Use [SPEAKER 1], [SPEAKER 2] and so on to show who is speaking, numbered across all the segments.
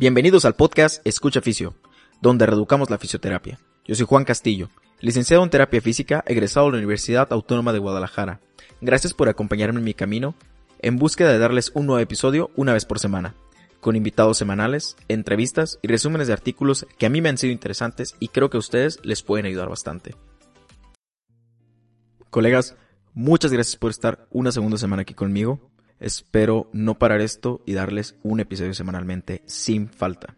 [SPEAKER 1] Bienvenidos al podcast Escucha Fisio, donde reeducamos la fisioterapia. Yo soy Juan Castillo, licenciado en terapia física, egresado de la Universidad Autónoma de Guadalajara. Gracias por acompañarme en mi camino en búsqueda de darles un nuevo episodio una vez por semana, con invitados semanales, entrevistas y resúmenes de artículos que a mí me han sido interesantes y creo que a ustedes les pueden ayudar bastante. Colegas, muchas gracias por estar una segunda semana aquí conmigo. Espero no parar esto y darles un episodio semanalmente sin falta.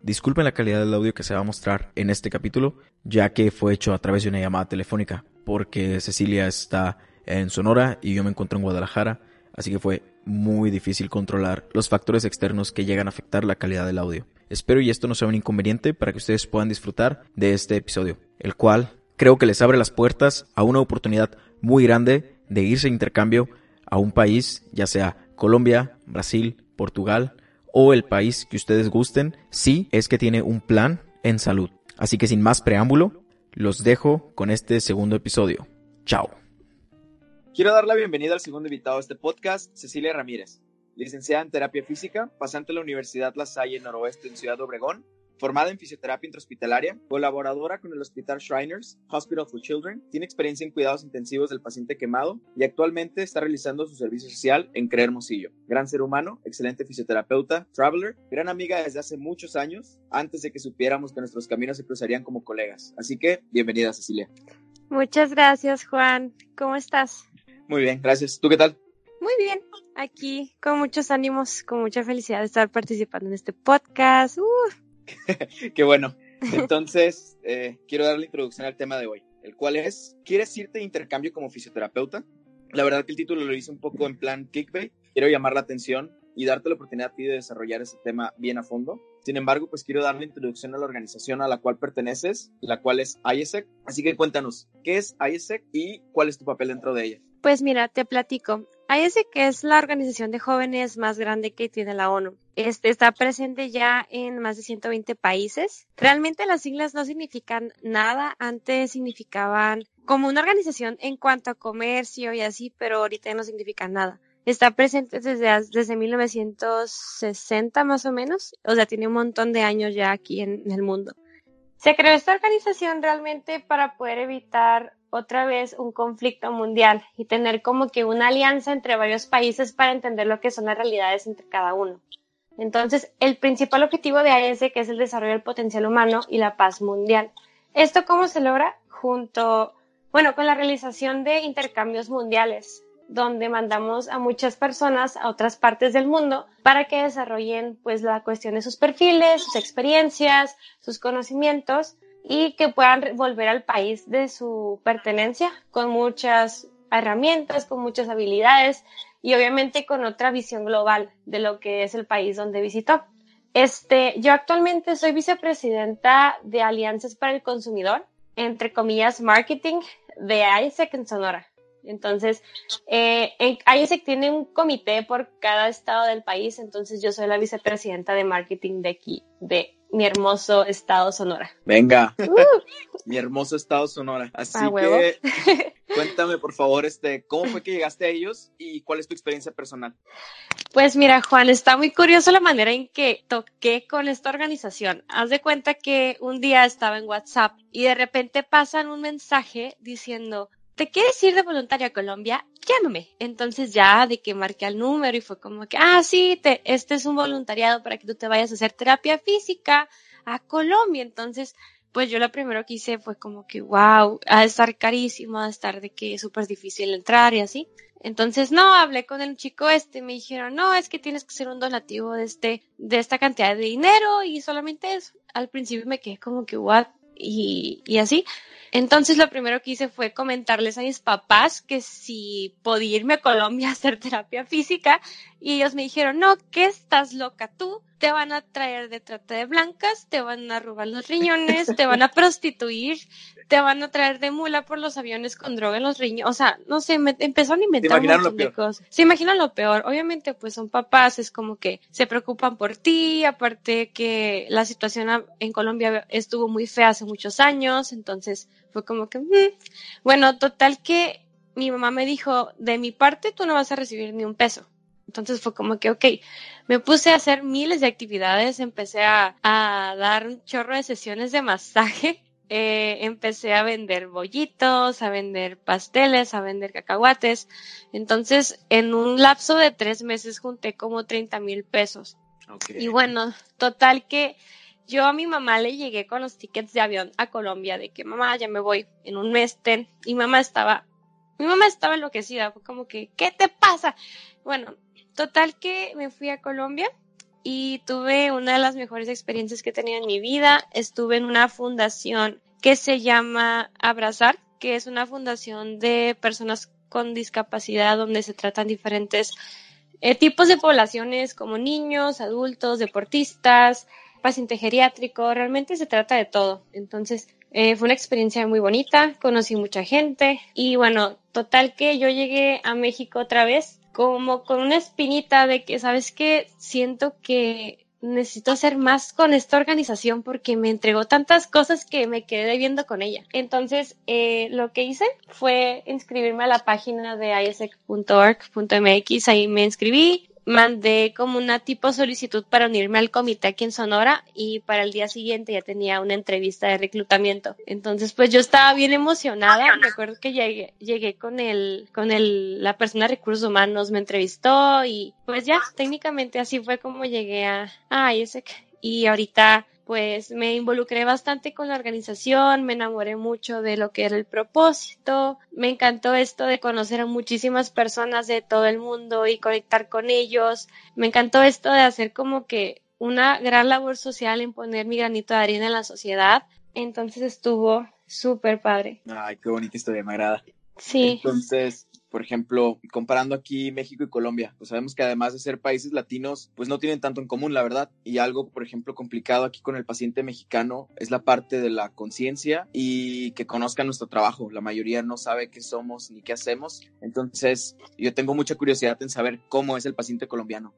[SPEAKER 1] Disculpen la calidad del audio que se va a mostrar en este capítulo, ya que fue hecho a través de una llamada telefónica, porque Cecilia está en Sonora y yo me encuentro en Guadalajara, así que fue muy difícil controlar los factores externos que llegan a afectar la calidad del audio. Espero y esto no sea un inconveniente para que ustedes puedan disfrutar de este episodio, el cual creo que les abre las puertas a una oportunidad muy grande de irse a intercambio a un país, ya sea Colombia, Brasil, Portugal o el país que ustedes gusten, si es que tiene un plan en salud. Así que sin más preámbulo, los dejo con este segundo episodio. Chao.
[SPEAKER 2] Quiero dar la bienvenida al segundo invitado de este podcast, Cecilia Ramírez, licenciada en terapia física, pasante en la Universidad La Salle Noroeste en Ciudad Obregón Formada en fisioterapia intrahospitalaria, colaboradora con el Hospital Shriners Hospital for Children, tiene experiencia en cuidados intensivos del paciente quemado y actualmente está realizando su servicio social en Creer Hermosillo. Gran ser humano, excelente fisioterapeuta, traveler, gran amiga desde hace muchos años, antes de que supiéramos que nuestros caminos se cruzarían como colegas. Así que, bienvenida Cecilia.
[SPEAKER 3] Muchas gracias, Juan. ¿Cómo estás?
[SPEAKER 2] Muy bien, gracias. ¿Tú qué tal?
[SPEAKER 3] Muy bien, aquí con muchos ánimos, con mucha felicidad de estar participando en este podcast.
[SPEAKER 2] Qué bueno. Entonces, eh, quiero dar la introducción al tema de hoy, el cual es, ¿quieres irte de intercambio como fisioterapeuta? La verdad que el título lo hice un poco en plan clickbait. Quiero llamar la atención y darte la oportunidad a ti de desarrollar ese tema bien a fondo. Sin embargo, pues quiero dar la introducción a la organización a la cual perteneces, la cual es IESEC. Así que cuéntanos, ¿qué es IESEC y cuál es tu papel dentro de ella?
[SPEAKER 3] Pues mira, te platico. IESEC es la organización de jóvenes más grande que tiene la ONU. Este está presente ya en más de 120 países. Realmente las siglas no significan nada. Antes significaban como una organización en cuanto a comercio y así, pero ahorita no significan nada. Está presente desde, desde 1960 más o menos. O sea, tiene un montón de años ya aquí en el mundo. Se creó esta organización realmente para poder evitar otra vez un conflicto mundial y tener como que una alianza entre varios países para entender lo que son las realidades entre cada uno. Entonces, el principal objetivo de AES que es el desarrollo del potencial humano y la paz mundial. ¿Esto cómo se logra? Junto, bueno, con la realización de intercambios mundiales, donde mandamos a muchas personas a otras partes del mundo para que desarrollen pues la cuestión de sus perfiles, sus experiencias, sus conocimientos y que puedan volver al país de su pertenencia con muchas herramientas, con muchas habilidades y obviamente con otra visión global de lo que es el país donde visitó. Este, yo actualmente soy vicepresidenta de Alianzas para el Consumidor, entre comillas, marketing de ISEC en Sonora. Entonces, eh, ISEC tiene un comité por cada estado del país, entonces yo soy la vicepresidenta de marketing de aquí, de mi hermoso estado Sonora.
[SPEAKER 2] Venga, uh. mi hermoso estado Sonora. Así que cuéntame por favor, este, ¿cómo fue que llegaste a ellos y cuál es tu experiencia personal?
[SPEAKER 3] Pues mira, Juan, está muy curioso la manera en que toqué con esta organización. Haz de cuenta que un día estaba en WhatsApp y de repente pasan un mensaje diciendo, ¿te quieres ir de voluntario a Colombia? Llámame. Entonces ya de que marqué el número y fue como que, ah, sí, te, este es un voluntariado para que tú te vayas a hacer terapia física a Colombia. Entonces, pues yo lo primero que hice fue como que, wow, ha de estar carísimo, ha de estar de que es súper difícil entrar y así. Entonces, no, hablé con el chico este, me dijeron, no, es que tienes que ser un donativo de este, de esta cantidad de dinero y solamente eso. Al principio me quedé como que, what, y, y así. Entonces lo primero que hice fue comentarles a mis papás que si podía irme a Colombia a hacer terapia física y ellos me dijeron, no, ¿qué estás loca tú? Te van a traer de trata de blancas, te van a robar los riñones, te van a prostituir, te van a traer de mula por los aviones con droga en los riñones. O sea, no sé, me empezaron a inventar un montón de cosas. Se imaginan lo peor. Obviamente, pues son papás, es como que se preocupan por ti, aparte que la situación en Colombia estuvo muy fea hace muchos años, entonces fue como que, mm". bueno, total que mi mamá me dijo, de mi parte tú no vas a recibir ni un peso. Entonces fue como que, ok, me puse a hacer miles de actividades, empecé a, dar un chorro de sesiones de masaje, eh, empecé a vender bollitos, a vender pasteles, a vender cacahuates. Entonces, en un lapso de tres meses junté como 30 mil pesos. Y bueno, total que yo a mi mamá le llegué con los tickets de avión a Colombia de que mamá, ya me voy en un mes, ten. Y mamá estaba, mi mamá estaba enloquecida, fue como que, ¿qué te pasa? Bueno, Total que me fui a Colombia y tuve una de las mejores experiencias que he tenido en mi vida. Estuve en una fundación que se llama Abrazar, que es una fundación de personas con discapacidad donde se tratan diferentes eh, tipos de poblaciones como niños, adultos, deportistas, paciente geriátrico, realmente se trata de todo. Entonces, eh, fue una experiencia muy bonita, conocí mucha gente y bueno, total que yo llegué a México otra vez como con una espinita de que, ¿sabes qué? Siento que necesito hacer más con esta organización porque me entregó tantas cosas que me quedé viendo con ella. Entonces, eh, lo que hice fue inscribirme a la página de isec.org.mx, ahí me inscribí, mandé como una tipo solicitud para unirme al comité aquí en Sonora y para el día siguiente ya tenía una entrevista de reclutamiento. Entonces, pues yo estaba bien emocionada. Me acuerdo que llegué, llegué con el, con el, la persona de recursos humanos me entrevistó y pues ya, técnicamente así fue como llegué a, a ISEC. Y ahorita pues me involucré bastante con la organización, me enamoré mucho de lo que era el propósito, me encantó esto de conocer a muchísimas personas de todo el mundo y conectar con ellos, me encantó esto de hacer como que una gran labor social en poner mi granito de arena en la sociedad, entonces estuvo súper padre.
[SPEAKER 2] Ay, qué bonita historia, me agrada.
[SPEAKER 3] Sí.
[SPEAKER 2] Entonces, por ejemplo, comparando aquí México y Colombia, pues sabemos que además de ser países latinos, pues no tienen tanto en común, la verdad. Y algo, por ejemplo, complicado aquí con el paciente mexicano es la parte de la conciencia y que conozcan nuestro trabajo. La mayoría no sabe qué somos ni qué hacemos. Entonces, yo tengo mucha curiosidad en saber cómo es el paciente colombiano.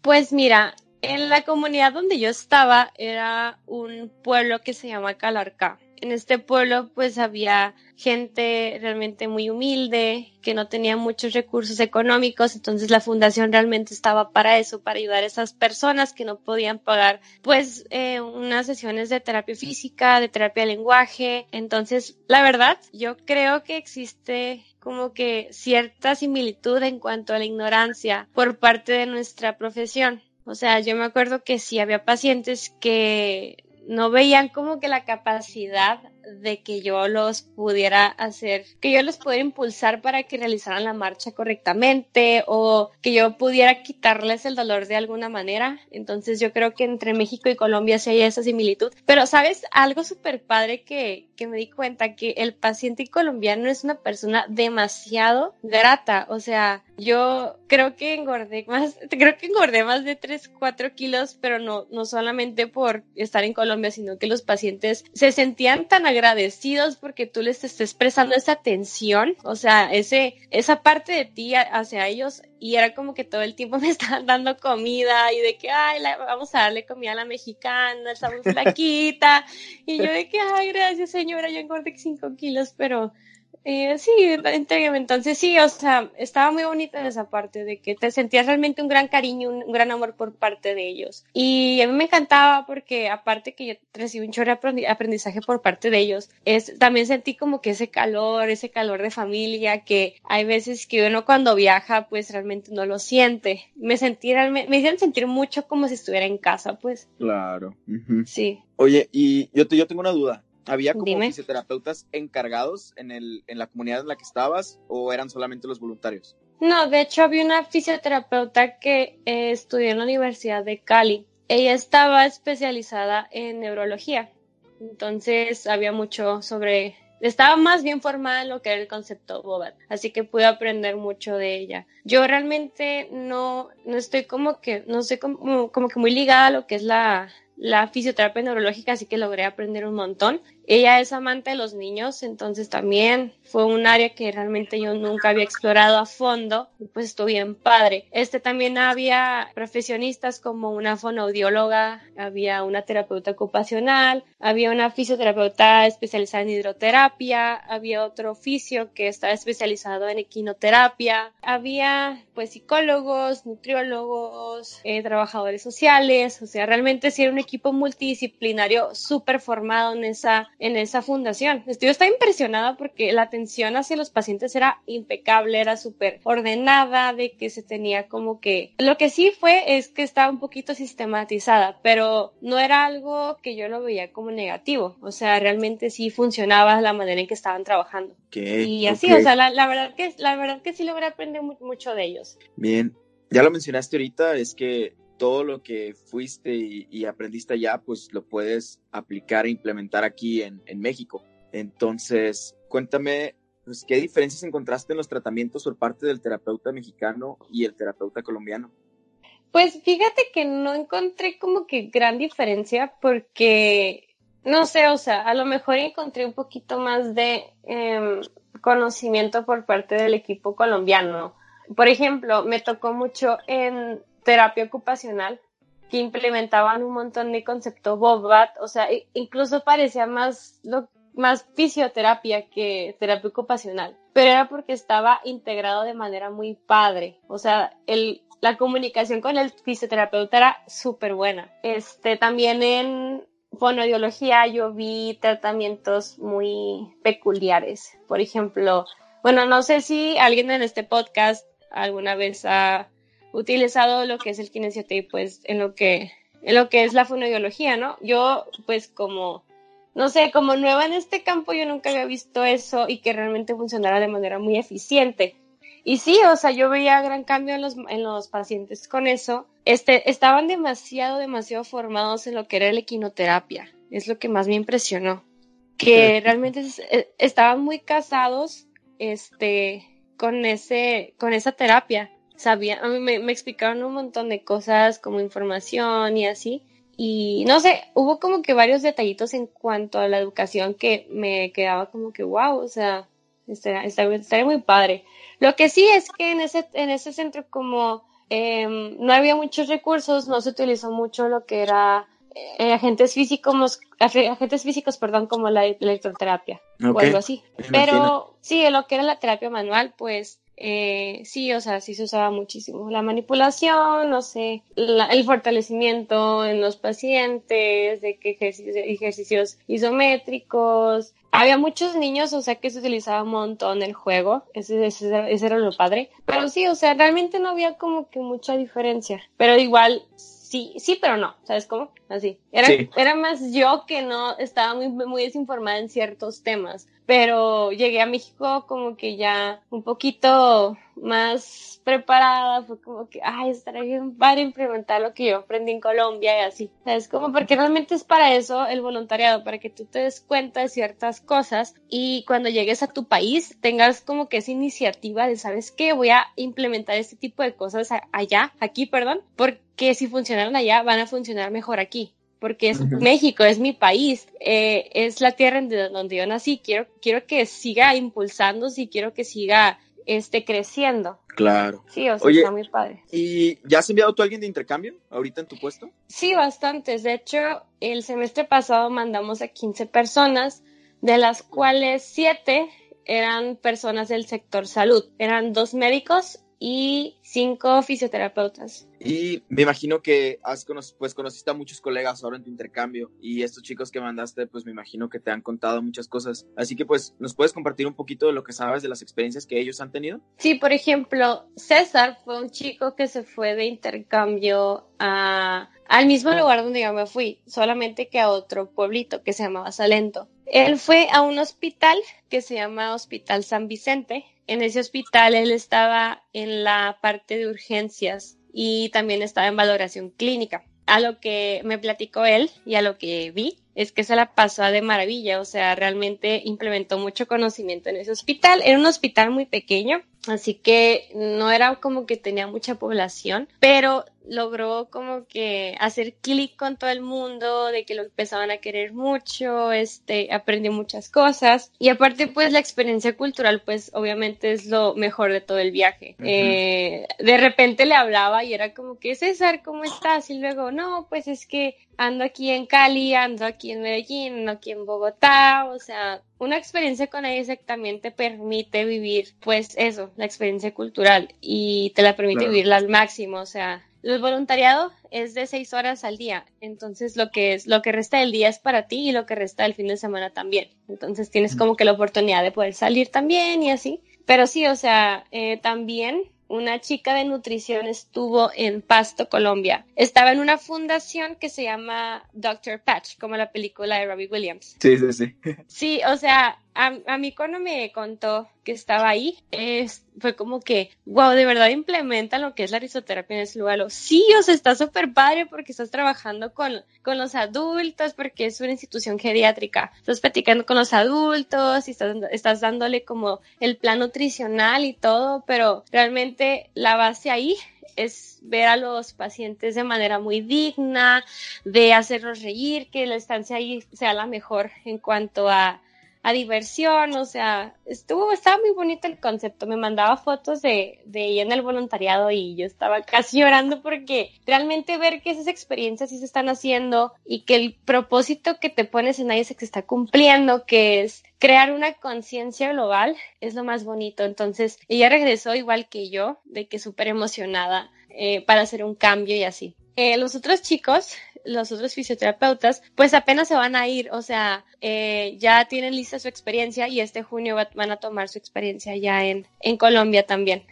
[SPEAKER 3] Pues mira, en la comunidad donde yo estaba era un pueblo que se llama Calarcá en este pueblo pues había gente realmente muy humilde, que no tenía muchos recursos económicos, entonces la fundación realmente estaba para eso, para ayudar a esas personas que no podían pagar pues eh, unas sesiones de terapia física, de terapia de lenguaje. Entonces, la verdad, yo creo que existe como que cierta similitud en cuanto a la ignorancia por parte de nuestra profesión. O sea, yo me acuerdo que sí había pacientes que no veían como que la capacidad de que yo los pudiera hacer, que yo los pudiera impulsar para que realizaran la marcha correctamente o que yo pudiera quitarles el dolor de alguna manera. Entonces yo creo que entre México y Colombia sí hay esa similitud. Pero sabes, algo súper padre que, que me di cuenta que el paciente colombiano es una persona demasiado grata. O sea, yo creo que engordé más, creo que engordé más de 3, 4 kilos, pero no, no solamente por estar en Colombia, sino que los pacientes se sentían tan agradecidos porque tú les estés prestando esa atención, o sea, ese, esa parte de ti hacia ellos y era como que todo el tiempo me estaban dando comida y de que, ay, vamos a darle comida a la mexicana, estamos flaquita y yo de que, ay, gracias señora, yo engordé 5 kilos, pero eh, sí, entonces sí, o sea, estaba muy bonita esa parte de que te sentías realmente un gran cariño, un, gran amor por parte de ellos. Y a mí me encantaba porque aparte que yo recibí un chorro de aprendizaje por parte de ellos, es, también sentí como que ese calor, ese calor de familia que hay veces que uno cuando viaja pues realmente no lo siente. Me sentí me hicieron sentir mucho como si estuviera en casa, pues.
[SPEAKER 2] Claro.
[SPEAKER 3] Sí.
[SPEAKER 2] Oye, y yo, te, yo tengo una duda. ¿Había como fisioterapeutas encargados en, el, en la comunidad en la que estabas o eran solamente los voluntarios?
[SPEAKER 3] No, de hecho había una fisioterapeuta que eh, estudió en la Universidad de Cali. Ella estaba especializada en neurología. Entonces había mucho sobre estaba más bien formada en lo que era el concepto Bobat, así que pude aprender mucho de ella. Yo realmente no, no estoy como que, no sé, como, como que muy ligada a lo que es la, la fisioterapia neurológica, así que logré aprender un montón. Ella es amante de los niños, entonces también fue un área que realmente yo nunca había explorado a fondo, pues estuvo bien padre. Este también había profesionistas como una fonoaudióloga, había una terapeuta ocupacional, había una fisioterapeuta especializada en hidroterapia, había otro oficio que estaba especializado en equinoterapia, había pues psicólogos, nutriólogos, eh, trabajadores sociales, o sea, realmente era un equipo multidisciplinario súper formado en esa en esa fundación. Yo estaba impresionada porque la atención hacia los pacientes era impecable, era súper ordenada, de que se tenía como que... Lo que sí fue es que estaba un poquito sistematizada, pero no era algo que yo lo veía como negativo. O sea, realmente sí funcionaba la manera en que estaban trabajando. y así, o sea, la, la, verdad que, la verdad que sí logré aprender mucho de ellos.
[SPEAKER 2] Bien, ya lo mencionaste ahorita, es que todo lo que fuiste y, aprendiste allá, pues lo puedes aplicar e implementar aquí en, México. Entonces, cuéntame, pues, ¿qué diferencias encontraste en los tratamientos por parte del terapeuta mexicano y el terapeuta colombiano?
[SPEAKER 3] Pues fíjate que no encontré como que gran diferencia porque, no sé, o sea, a lo mejor encontré un poquito más de em, conocimiento por parte del equipo colombiano. Por ejemplo, me tocó mucho en terapia ocupacional que implementaban un montón de concepto Bobat, o sea, incluso parecía más más fisioterapia que terapia ocupacional, pero era porque estaba integrado de manera muy padre, o sea, el, la comunicación con el fisioterapeuta era súper buena. Este, también en fonoaudiología yo vi tratamientos muy peculiares, por ejemplo, bueno, no sé si alguien en este podcast alguna vez ha utilizado lo que es el kinesiotape pues en lo que en lo que es la fonoaudiología, ¿no? Yo pues como no sé, como nueva en este campo yo nunca había visto eso y que realmente funcionara de manera muy eficiente. Y sí, o sea, yo veía gran cambio en los, en los pacientes con eso. Este, estaban demasiado, demasiado formados en lo que era la equinoterapia. Es lo que más me impresionó. Que realmente eh, estaban muy casados, este, con ese, con esa terapia sabía, a mí me, explicaron un montón de cosas como información y así. Y no sé, hubo como que varios detallitos en cuanto a la educación que me quedaba como que wow, o sea, estaría, estaría, muy padre. Lo que sí es que en ese, en ese centro como em, no había muchos recursos, no se utilizó mucho lo que era eh, agentes físicos, agentes físicos, perdón, como la electroterapia o algo así. Pero sí, lo que era la terapia manual, pues eh, sí, o sea, sí se usaba muchísimo. La manipulación, no sé, el fortalecimiento en los pacientes, de que ejercicios, isométricos. Había muchos niños, o sea, que se utilizaba un montón el juego. Ese, ese, ese era lo padre. Pero sí, o sea, realmente no había como que mucha diferencia. Pero igual, sí, sí, pero no, ¿sabes cómo? Así. Era, era más yo que no estaba muy, muy desinformada en ciertos temas pero llegué a México como que ya un poquito más preparada, fue como que, ay, estaría bien para implementar lo que yo aprendí en Colombia y así, ¿sabes? Como porque realmente es para eso el voluntariado, para que tú te des cuenta de ciertas cosas y cuando llegues a tu país tengas como que esa iniciativa de, ¿sabes qué? Voy a implementar este tipo de cosas allá, aquí, perdón, porque si funcionaron allá, van a funcionar mejor aquí porque es México, es mi país, eh, es la tierra en donde yo nací, quiero, quiero que siga impulsándose y quiero que siga este, creciendo.
[SPEAKER 2] Claro.
[SPEAKER 3] Sí, o sea, está muy padre.
[SPEAKER 2] ¿Y ya has enviado tú a alguien de intercambio ahorita en tu puesto?
[SPEAKER 3] Sí, bastantes. De hecho, el semestre pasado mandamos a 15 personas, de las cuales 7 eran personas del sector salud. Eran dos médicos y cinco fisioterapeutas.
[SPEAKER 2] Y me imagino que has pues conociste a muchos colegas ahora en tu intercambio y estos chicos que mandaste pues me imagino que te han contado muchas cosas. Así que pues nos puedes compartir un poquito de lo que sabes de las experiencias que ellos han tenido.
[SPEAKER 3] Sí, por ejemplo, César fue un chico que se fue de intercambio a, al mismo lugar donde yo me fui, solamente que a otro pueblito que se llamaba Salento. Él fue a un hospital que se llama Hospital San Vicente en ese hospital él estaba en la parte de urgencias y también estaba en valoración clínica. a lo que me platicó él y a lo que vi, es que se la pasó de maravilla, o sea, realmente implementó mucho conocimiento en ese hospital. Era un hospital muy pequeño, así que no era como que tenía mucha población, pero logró como que hacer clic con todo el mundo, de que lo empezaban a querer mucho, este, aprendió muchas cosas y aparte pues la experiencia cultural pues obviamente es lo mejor de todo el viaje. eh, de repente le hablaba y era como que César, ¿cómo estás? Y luego, no, pues es que ando aquí en Cali, ando aquí en Medellín, ando aquí en Bogotá, o sea, una experiencia con ISEC también te permite vivir, pues eso, la experiencia cultural y te la permite
[SPEAKER 2] Claro.
[SPEAKER 3] vivirla al máximo, o sea, el voluntariado es de seis horas al día, entonces lo que es, lo que resta del día es para ti y lo que resta del fin de semana también. Entonces tienes como que la oportunidad de poder salir también y así. Pero sí, o sea, eh, también una chica de nutrición estuvo en Pasto, Colombia. Estaba en una fundación que se llama Dr. Patch, como la película de Robbie Williams.
[SPEAKER 2] Sí, sí, sí.
[SPEAKER 3] Sí, o sea, a, a mí cuando me contó que estaba ahí, fue como que, wow, de verdad implementan lo que es la risoterapia en ese lugar. Lo- Sí, o sea, está súper padre porque estás trabajando con, con los adultos, porque es una institución geriátrica. Estás platicando con los adultos y estás, estás dándole como el plan nutricional y todo, pero realmente la base ahí es ver a los pacientes de manera muy digna, de hacerlos reír, que la estancia ahí sea la mejor en cuanto a, a diversión, o sea, estuvo, estaba muy bonito el concepto, me mandaba fotos de, de ella en el voluntariado y yo estaba casi llorando porque realmente ver que esas experiencias sí se están haciendo y que el propósito que te pones en ahí se está cumpliendo, que es crear una conciencia global, es lo más bonito. Entonces, ella regresó igual que yo, de que súper emocionada eh, para hacer un cambio y así. Eh, los otros chicos, los otros fisioterapeutas, pues apenas se van a ir, o sea, eh, ya tienen lista su experiencia y este junio va- van a tomar su experiencia ya en, en Colombia también.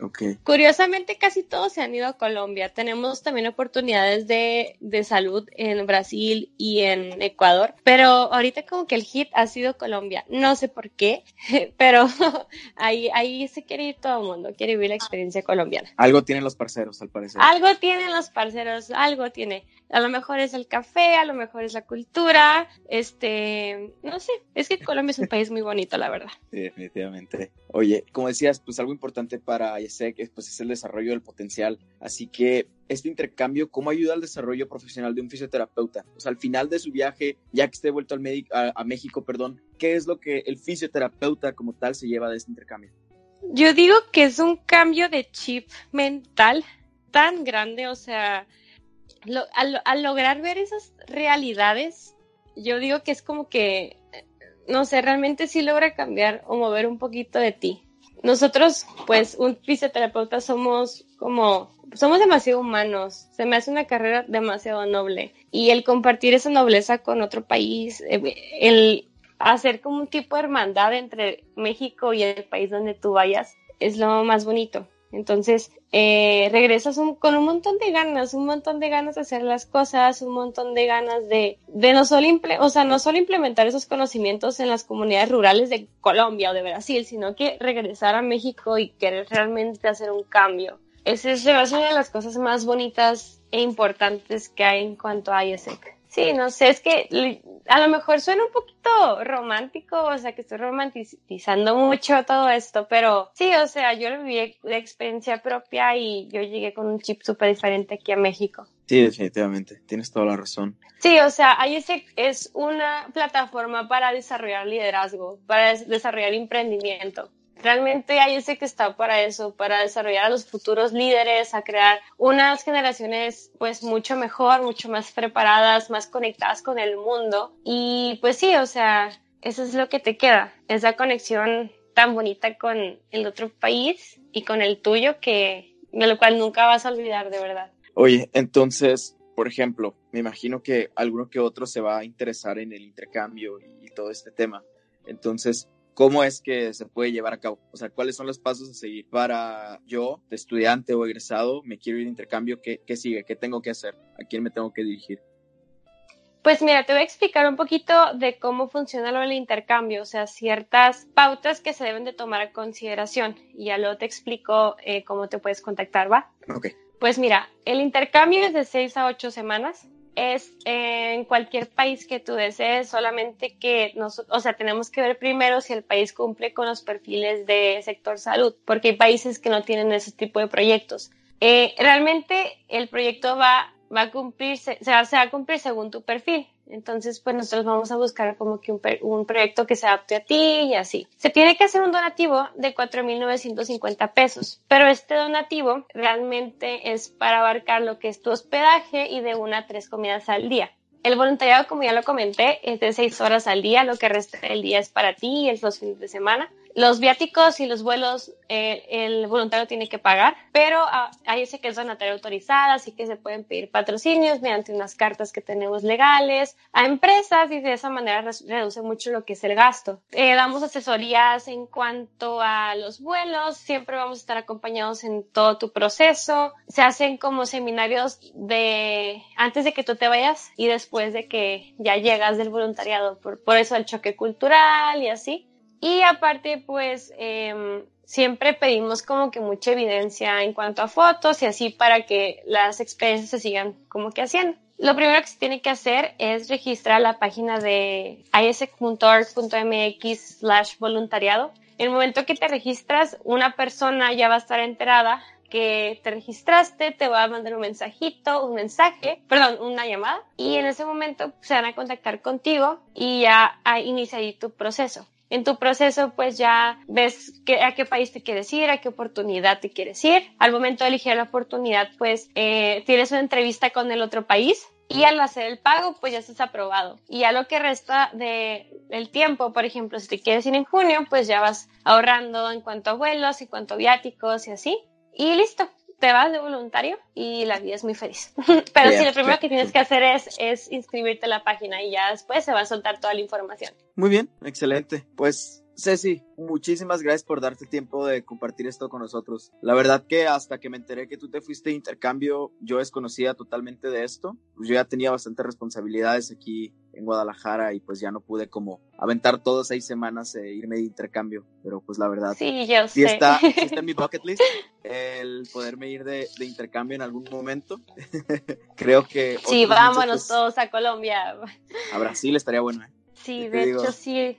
[SPEAKER 3] Curiosamente, casi todos se han ido a Colombia. Tenemos también oportunidades de, de salud en Brasil y en Ecuador, pero ahorita como que el hit ha sido Colombia. No sé por qué, pero ahí, ahí se quiere ir todo el mundo, quiere vivir la experiencia colombiana.
[SPEAKER 2] Algo tienen los parceros, al parecer.
[SPEAKER 3] Algo tienen los parceros, algo tiene. A lo mejor es el café, a lo mejor es la cultura, este, no sé, es que Colombia es un país muy bonito, la verdad.
[SPEAKER 2] Sí, definitivamente. Oye, como decías, pues algo importante para ISEC es, pues, es el desarrollo del potencial. Así que este intercambio, ¿cómo ayuda al desarrollo profesional de un fisioterapeuta? O sea, al final de su viaje, ya que esté vuelto al médico, a, a México, perdón, ¿qué es lo que el fisioterapeuta como tal se lleva de este intercambio?
[SPEAKER 3] Yo digo que es un cambio de chip mental tan grande, o sea, al, lograr ver esas realidades, yo digo que es como que, no sé, realmente sí logra cambiar o mover un poquito de ti. Nosotros, pues, un fisioterapeuta somos como, somos demasiado humanos, se me hace una carrera demasiado noble y el compartir esa nobleza con otro país, eh, el hacer como un tipo de hermandad entre México y el país donde tú vayas es lo más bonito. Entonces, eh, regresas con un montón de ganas, un montón de ganas de hacer las cosas, un montón de ganas de, no solo o sea, no solo implementar esos conocimientos en las comunidades rurales de Colombia o de Brasil, sino que regresar a México y querer realmente hacer un cambio. Esa es, hace una de las cosas más bonitas e importantes que hay en cuanto a ISEC. Sí, no sé, es que a lo mejor suena un poquito romántico, o sea, que estoy romantizando mucho todo esto, pero sí, o sea, yo lo viví de experiencia propia y yo llegué con un chip súper diferente aquí a México.
[SPEAKER 2] Sí, definitivamente. Tienes toda la razón.
[SPEAKER 3] Sí, o sea, ISEC es una plataforma para desarrollar liderazgo, para des- desarrollar emprendimiento. Realmente ISEC está para eso, para desarrollar a los futuros líderes, a crear unas generaciones pues mucho mejor, mucho más preparadas, más conectadas con el mundo. Y pues sí, o sea, eso es lo que te queda, esa conexión tan bonita con el otro país y con el tuyo que de lo cual nunca vas a olvidar de verdad.
[SPEAKER 2] Oye, entonces, por ejemplo, me imagino que alguno que otro se va a interesar en el intercambio y todo este tema. Entonces, ¿cómo es que se puede llevar a cabo? O sea, ¿cuáles son los pasos a seguir para yo, de estudiante o egresado, me quiero ir de intercambio? ¿Qué, qué sigue? ¿Qué tengo que hacer? ¿A quién me tengo que dirigir?
[SPEAKER 3] Pues mira, te voy a explicar un poquito de cómo funciona lo del intercambio, o sea, ciertas pautas que se deben de tomar a consideración y ya luego te explico eh, cómo te puedes contactar, ¿va?
[SPEAKER 2] Ok.
[SPEAKER 3] Pues mira, el intercambio es de seis a ocho semanas. Es en cualquier país que tú desees, solamente que nos, o sea, tenemos que ver primero si el país cumple con los perfiles de sector salud, porque hay países que no tienen ese tipo de proyectos. Eh, realmente el proyecto va, va a cumplirse, se va, se va a cumplir según tu perfil. Entonces, pues nosotros vamos a buscar como que un, proyecto que se adapte a ti y así. Se tiene que hacer un donativo de 4.950 pesos, pero este donativo realmente es para abarcar lo que es tu hospedaje y de una a tres comidas al día. El voluntariado, como ya lo comenté, es de seis horas al día, lo que resta del día es para ti y es los fines de semana. Los viáticos y los vuelos eh, el voluntario tiene que pagar, pero ah, hay ese que es donataria autorizada, así que se pueden pedir patrocinios mediante unas cartas que tenemos legales a empresas y de esa manera reduce mucho lo que es el gasto. Eh, damos asesorías en cuanto a los vuelos, siempre vamos a estar acompañados en todo tu proceso. Se hacen como seminarios de antes de que tú te vayas y después de que ya llegas del voluntariado, por, por eso el choque cultural y así. Y aparte, pues, eh, siempre pedimos como que mucha evidencia en cuanto a fotos y así para que las experiencias se sigan como que haciendo. Lo primero que se tiene que hacer es registrar la página de isec.org.mx slash voluntariado. En el momento que te registras, una persona ya va a estar enterada que te registraste, te va a mandar un mensajito, un mensaje, perdón, una llamada, y en ese momento se van a contactar contigo y ya inicia ahí tu proceso en tu proceso pues ya ves a qué país te quieres ir, a qué oportunidad te quieres ir. Al momento de elegir la oportunidad pues eh, tienes una entrevista con el otro país y al hacer el pago pues ya estás aprobado. Y a lo que resta de tiempo, por ejemplo, si te quieres ir en junio pues ya vas ahorrando en cuanto a vuelos, en cuanto a viáticos y así. Y listo, te vas de voluntario y la vida es muy feliz. Pero sí, lo primero que tienes que hacer es, es inscribirte en la página y ya después se va a soltar toda la información.
[SPEAKER 2] Muy bien, excelente. Pues Ceci, muchísimas gracias por darte tiempo de compartir esto con nosotros. La verdad que hasta que me enteré que tú te fuiste de intercambio, yo desconocía totalmente de esto. Pues yo ya tenía bastantes responsabilidades aquí en Guadalajara y pues ya no pude como aventar todas seis semanas e irme de intercambio. Pero pues la verdad,
[SPEAKER 3] sí, yo
[SPEAKER 2] sí Está, sí está en mi bucket list el poderme ir de, de intercambio en algún momento. Creo que...
[SPEAKER 3] Sí, vámonos todos a Colombia.
[SPEAKER 2] A Brasil estaría bueno. ¿eh?
[SPEAKER 3] Sí, de hecho sí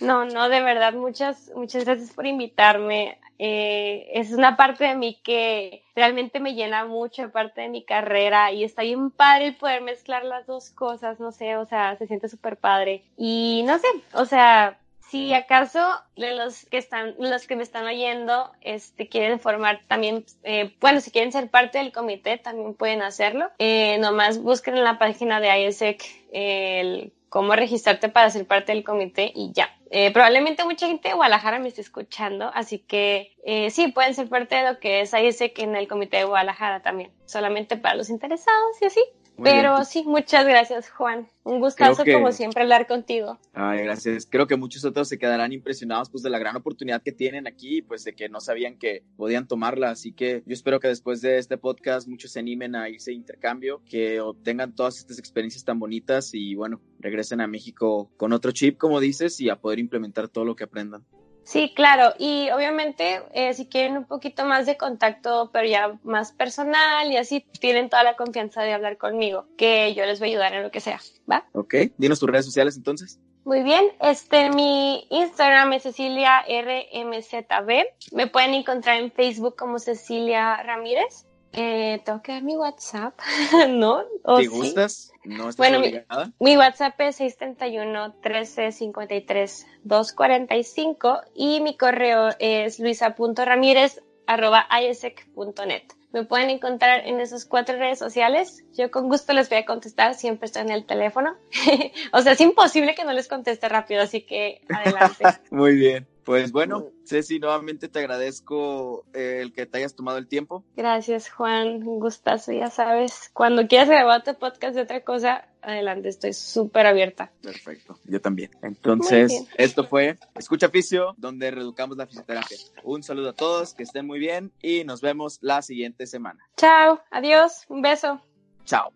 [SPEAKER 3] no, no, de verdad, muchas, muchas gracias por invitarme. Eh, es una parte de mí que realmente me llena mucho, parte de mi carrera, y está bien padre el poder mezclar las dos cosas, no sé, o sea, se siente súper padre. Y no sé, o sea, si acaso los que están, los que me están oyendo, este, quieren formar también, eh, bueno, si quieren ser parte del comité, también pueden hacerlo. Eh, nomás busquen en la página de ISEC el cómo registrarte para ser parte del comité y ya. Eh, probablemente mucha gente de Guadalajara me esté escuchando, así que eh, sí, pueden ser parte de lo que es ISEC en el comité de Guadalajara también, solamente para los interesados y así. Pero sí, muchas gracias, Juan. Un gustazo, como siempre, hablar contigo.
[SPEAKER 2] Ay, gracias. Creo que muchos otros se quedarán impresionados pues, de la gran oportunidad que tienen aquí, pues de que no sabían que podían tomarla. Así que yo espero que después de este podcast muchos se animen a irse intercambio, que obtengan todas estas experiencias tan bonitas y, bueno, regresen a México con otro chip, como dices, y a poder implementar todo lo que aprendan.
[SPEAKER 3] Sí, claro, y obviamente eh, si quieren un poquito más de contacto, pero ya más personal y así, tienen toda la confianza de hablar conmigo, que yo les voy a ayudar en lo que sea, ¿va?
[SPEAKER 2] Ok, dinos tus redes sociales entonces.
[SPEAKER 3] Muy bien, este, mi Instagram es Cecilia RMZB, me pueden encontrar en Facebook como Cecilia Ramírez. Eh, tengo que dar mi WhatsApp, ¿no?
[SPEAKER 2] ¿Te gustas? No estás
[SPEAKER 3] bueno, mi, mi, WhatsApp es 631 13 53 245 y mi correo es luisa.ramírez arroba isec.net. Me pueden encontrar en esas cuatro redes sociales. Yo con gusto les voy a contestar, siempre estoy en el teléfono. o sea, es imposible que no les conteste rápido, así que adelante.
[SPEAKER 2] Muy bien. Pues bueno, Ceci, nuevamente te agradezco eh, el que te hayas tomado el tiempo.
[SPEAKER 3] Gracias, Juan. Un gustazo, ya sabes. Cuando quieras grabar tu podcast de otra cosa, adelante, estoy súper abierta.
[SPEAKER 2] Perfecto, yo también. Entonces, esto fue Escucha Fisio, donde reeducamos la fisioterapia. Un saludo a todos, que estén muy bien y nos vemos la siguiente semana.
[SPEAKER 3] Chao, adiós, un beso.
[SPEAKER 2] Chao.